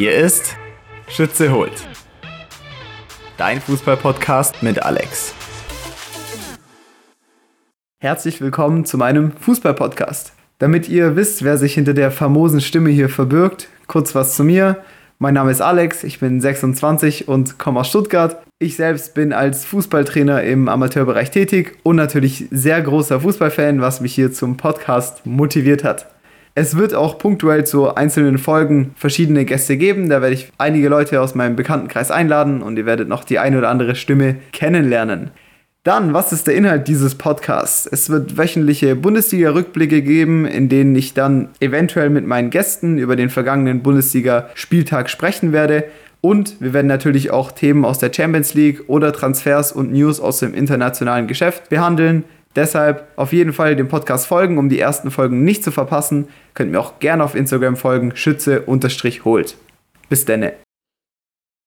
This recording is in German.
Hier ist Schütze holt. Dein Fußball-Podcast mit Alex. Herzlich willkommen zu meinem Fußball-Podcast. Damit ihr wisst, wer sich hinter der famosen Stimme hier verbirgt, kurz was zu mir. Mein Name ist Alex, ich bin 26 und komme aus Stuttgart. Ich selbst bin als Fußballtrainer im Amateurbereich tätig und natürlich sehr großer Fußballfan, was mich hier zum Podcast motiviert hat. Es wird auch punktuell zu einzelnen Folgen verschiedene Gäste geben. Da werde ich einige Leute aus meinem Bekanntenkreis einladen und ihr werdet noch die eine oder andere Stimme kennenlernen. Dann, was ist der Inhalt dieses Podcasts? Es wird wöchentliche Bundesliga-Rückblicke geben, in denen ich dann eventuell mit meinen Gästen über den vergangenen Bundesliga-Spieltag sprechen werde. Und wir werden natürlich auch Themen aus der Champions League oder Transfers und News aus dem internationalen Geschäft behandeln. Deshalb auf jeden Fall dem Podcast folgen, um die ersten Folgen nicht zu verpassen. Könnt mir auch gerne auf Instagram folgen, schütze-holt. Bis denne.